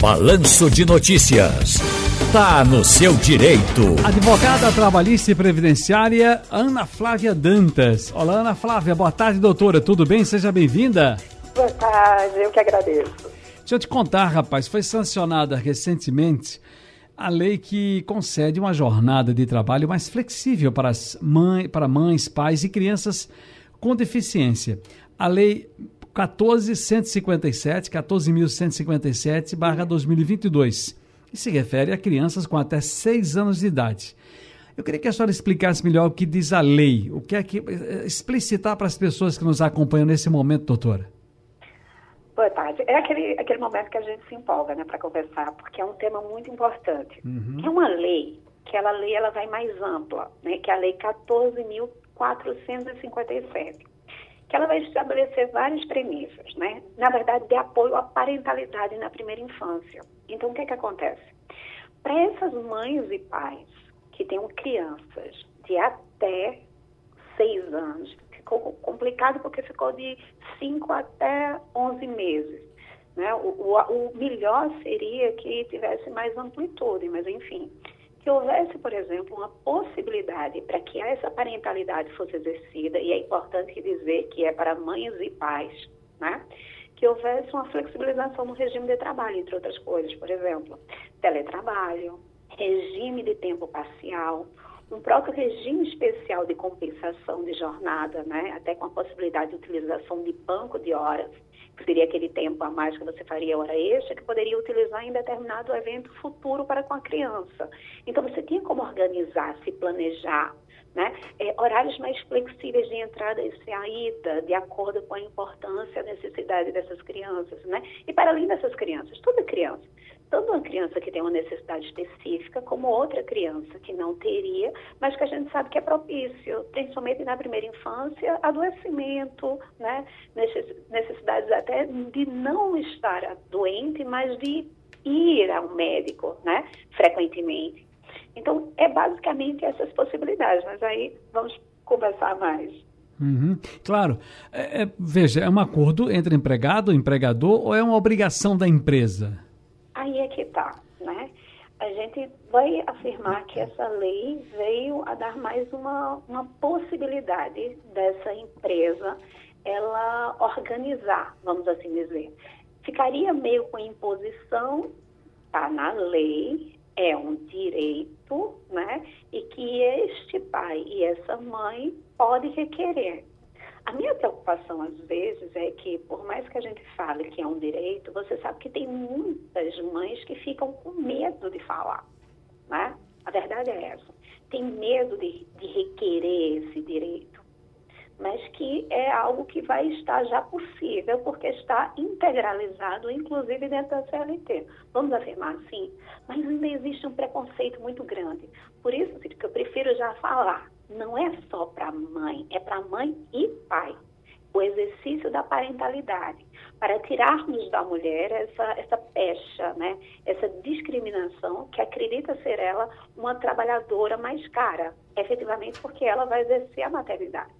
Balanço de Notícias. Tá no seu direito. Advogada trabalhista e previdenciária Ana Flávia Dantas. Olá, Ana Flávia. Boa tarde, doutora. Tudo bem? Seja bem-vinda. Boa tarde, eu que agradeço. Deixa eu te contar, rapaz. Foi sancionada recentemente a lei que concede uma jornada de trabalho mais flexível para, as mãe, para mães, pais e crianças com deficiência. A lei 14.157, 14.157, barra 2022, e se refere a crianças com até 6 anos de idade. Eu queria que a senhora explicasse melhor o que diz a lei, o que é que eh, explicitar para as pessoas que nos acompanham nesse momento, doutora. Boa tarde. É aquele, aquele momento que a gente se empolga, né, para conversar, porque é um tema muito importante. Uhum. É uma lei, que ela lei ela vai mais ampla, né, que é a lei 14.457 que ela vai estabelecer várias premissas, né? Na verdade, de apoio à parentalidade na primeira infância. Então, o que é que acontece? Para essas mães e pais que tenham crianças de até seis anos, ficou complicado porque ficou de cinco até onze meses. Né? O, o, o melhor seria que tivesse mais amplitude, mas enfim que houvesse, por exemplo, uma possibilidade para que essa parentalidade fosse exercida, e é importante dizer que é para mães e pais, né? que houvesse uma flexibilização no regime de trabalho, entre outras coisas, por exemplo, teletrabalho, regime de tempo parcial, um próprio regime especial de compensação de jornada, né? até com a possibilidade de utilização de banco de horas, seria aquele tempo a mais que você faria hora extra, que poderia utilizar em determinado evento futuro para com a criança. Então, você tinha como organizar, se planejar, né? É, horários mais flexíveis de entrada e saída, de acordo com a importância e a necessidade dessas crianças, né? E para além dessas crianças, toda criança que tem uma necessidade específica, como outra criança que não teria, mas que a gente sabe que é propício, principalmente na primeira infância, adoecimento, né? necessidades até de não estar doente, mas de ir ao médico, né? frequentemente. Então, é basicamente essas possibilidades, mas aí vamos conversar mais. Uhum. Claro. É, é, veja, é um acordo entre empregado e empregador ou é uma obrigação da empresa? Que está, né? A gente vai afirmar que essa lei veio a dar mais uma, uma possibilidade dessa empresa ela organizar, vamos assim dizer. Ficaria meio com imposição, tá na lei, é um direito, né? E que este pai e essa mãe pode requerer. A minha preocupação, às vezes, é que, por mais que a gente fale que é um direito, você sabe que tem muitas mães que ficam com medo de falar, né? A verdade é essa. Tem medo de, de requerer esse direito, mas que é algo que vai estar já possível, porque está integralizado, inclusive dentro da CLT. Vamos afirmar assim? Mas ainda existe um preconceito muito grande. Por isso que eu prefiro já falar não é só para mãe, é para mãe e pai. O exercício da parentalidade, para tirarmos da mulher essa, essa pecha, né? essa discriminação que acredita ser ela uma trabalhadora mais cara, efetivamente porque ela vai exercer a maternidade.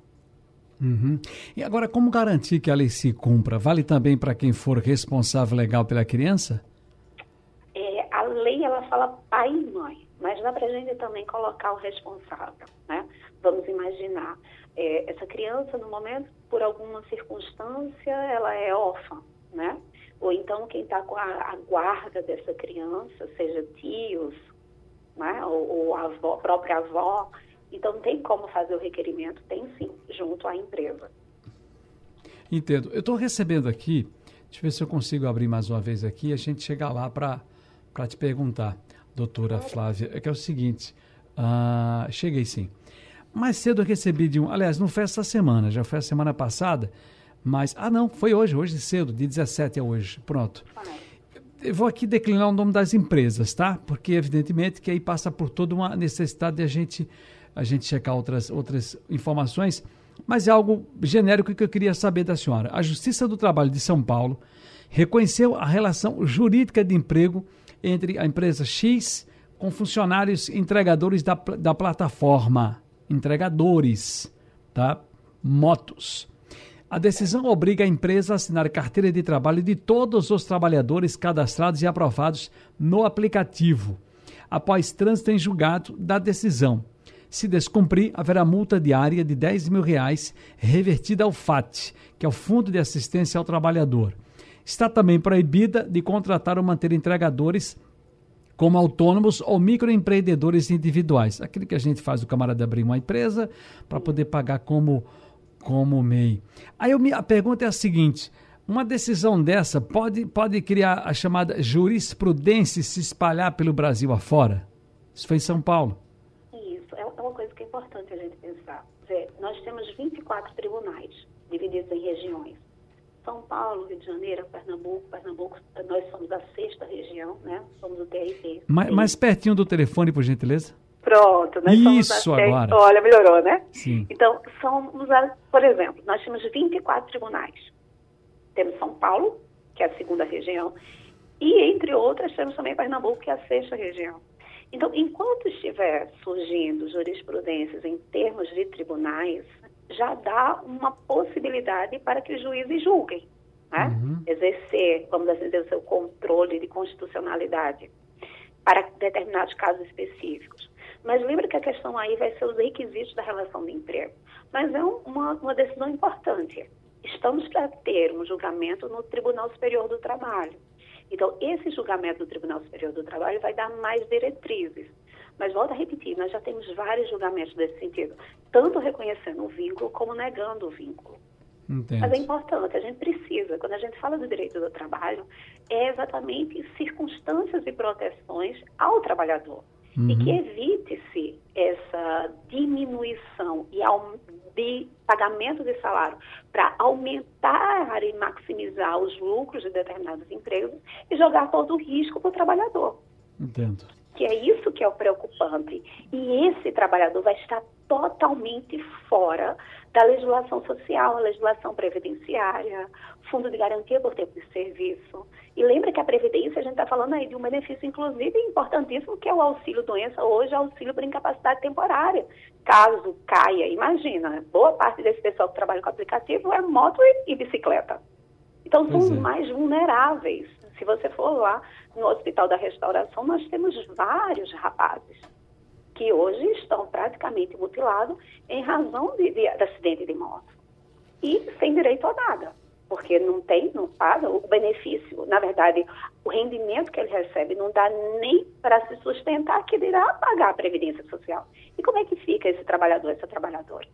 Uhum. E agora, como garantir que a lei se cumpra? Vale também para quem for responsável legal pela criança? É, a lei ela fala pai e mãe mas dá para a gente também colocar o responsável, né? Vamos imaginar, é, essa criança, no momento, por alguma circunstância, ela é órfã, né? Ou então quem está com a, a, guarda dessa criança, seja tios, né? Ou, ou a avó, própria avó, então tem como fazer o requerimento, tem sim, junto à empresa. Entendo. Eu estou recebendo aqui, deixa eu ver se eu consigo abrir mais uma vez aqui, a gente chegar lá para te perguntar doutora Flávia, é que é o seguinte, uh, cheguei sim. Mais cedo eu recebi de um, aliás, não foi essa semana, já foi a semana passada, mas, ah não, foi hoje, hoje cedo, de 17 a hoje, pronto. Eu vou aqui declinar o nome das empresas, tá? Porque evidentemente que aí passa por toda uma necessidade de a gente, a gente checar outras, outras informações, mas é algo genérico que eu queria saber da senhora. A Justiça do Trabalho de São Paulo reconheceu a relação jurídica de emprego entre a empresa X com funcionários entregadores da, da plataforma. Entregadores, tá? Motos. A decisão obriga a empresa a assinar carteira de trabalho de todos os trabalhadores cadastrados e aprovados no aplicativo, após trânsito em julgado da decisão. Se descumprir, haverá multa diária de 10 mil reais revertida ao FAT, que é o Fundo de Assistência ao Trabalhador. Está também proibida de contratar ou manter entregadores como autônomos ou microempreendedores individuais. Aquilo que a gente faz, o camarada abrir uma empresa para poder pagar como como MEI. Aí eu, a pergunta é a seguinte: uma decisão dessa pode, pode criar a chamada jurisprudência se espalhar pelo Brasil afora? Isso foi em São Paulo. Isso, é, é uma coisa que é importante a gente pensar. Nós temos 24 tribunais divididos em regiões. São Paulo, Rio de Janeiro, Pernambuco, Pernambuco, nós somos a sexta região, né? Somos o TRT. Mais, mais pertinho do telefone, por gentileza. Pronto, nós Isso somos agora. Olha, melhorou, né? Sim. Então, somos, a, por exemplo, nós temos 24 tribunais. Temos São Paulo, que é a segunda região, e, entre outras, temos também Pernambuco, que é a sexta região. Então, enquanto estiver surgindo jurisprudências em termos de tribunais, já dá uma possibilidade para que os juízes julguem, né? Uhum. exercer, vamos assim dizer, o seu controle de constitucionalidade para determinados casos específicos. Mas lembra que a questão aí vai ser os requisitos da relação de emprego. Mas é uma, uma decisão importante. Estamos para ter um julgamento no Tribunal Superior do Trabalho. Então, esse julgamento do Tribunal Superior do Trabalho vai dar mais diretrizes. Mas volto a repetir, nós já temos vários julgamentos nesse sentido, tanto reconhecendo o vínculo como negando o vínculo. Entendo. Mas é importante, a gente precisa, quando a gente fala do direito do trabalho, é exatamente circunstâncias e proteções ao trabalhador uhum. e que evite-se essa diminuição e de pagamento de salário para aumentar e maximizar os lucros de determinadas empresas e jogar todo o risco para o trabalhador. Entendo. Que é isso é o preocupante. E esse trabalhador vai estar totalmente fora da legislação social, legislação previdenciária, fundo de garantia por tempo de serviço. E lembra que a Previdência, a gente está falando aí de um benefício, inclusive, importantíssimo, que é o auxílio-doença, hoje auxílio por incapacidade temporária. Caso caia, imagina, boa parte desse pessoal que trabalha com aplicativo é moto e, e bicicleta. Então, são é. mais vulneráveis. Se você for lá no Hospital da Restauração, nós temos vários rapazes que hoje estão praticamente mutilados em razão de, de, de acidente de moto. E sem direito a nada porque não tem, não paga o benefício. Na verdade, o rendimento que ele recebe não dá nem para se sustentar, que dirá pagar a Previdência Social. E como é que fica esse trabalhador, essa trabalhadora?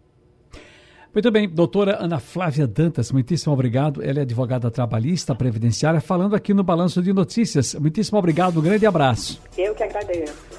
Muito bem, doutora Ana Flávia Dantas, muitíssimo obrigado. Ela é advogada trabalhista previdenciária, falando aqui no Balanço de Notícias. Muitíssimo obrigado, um grande abraço. Eu que agradeço.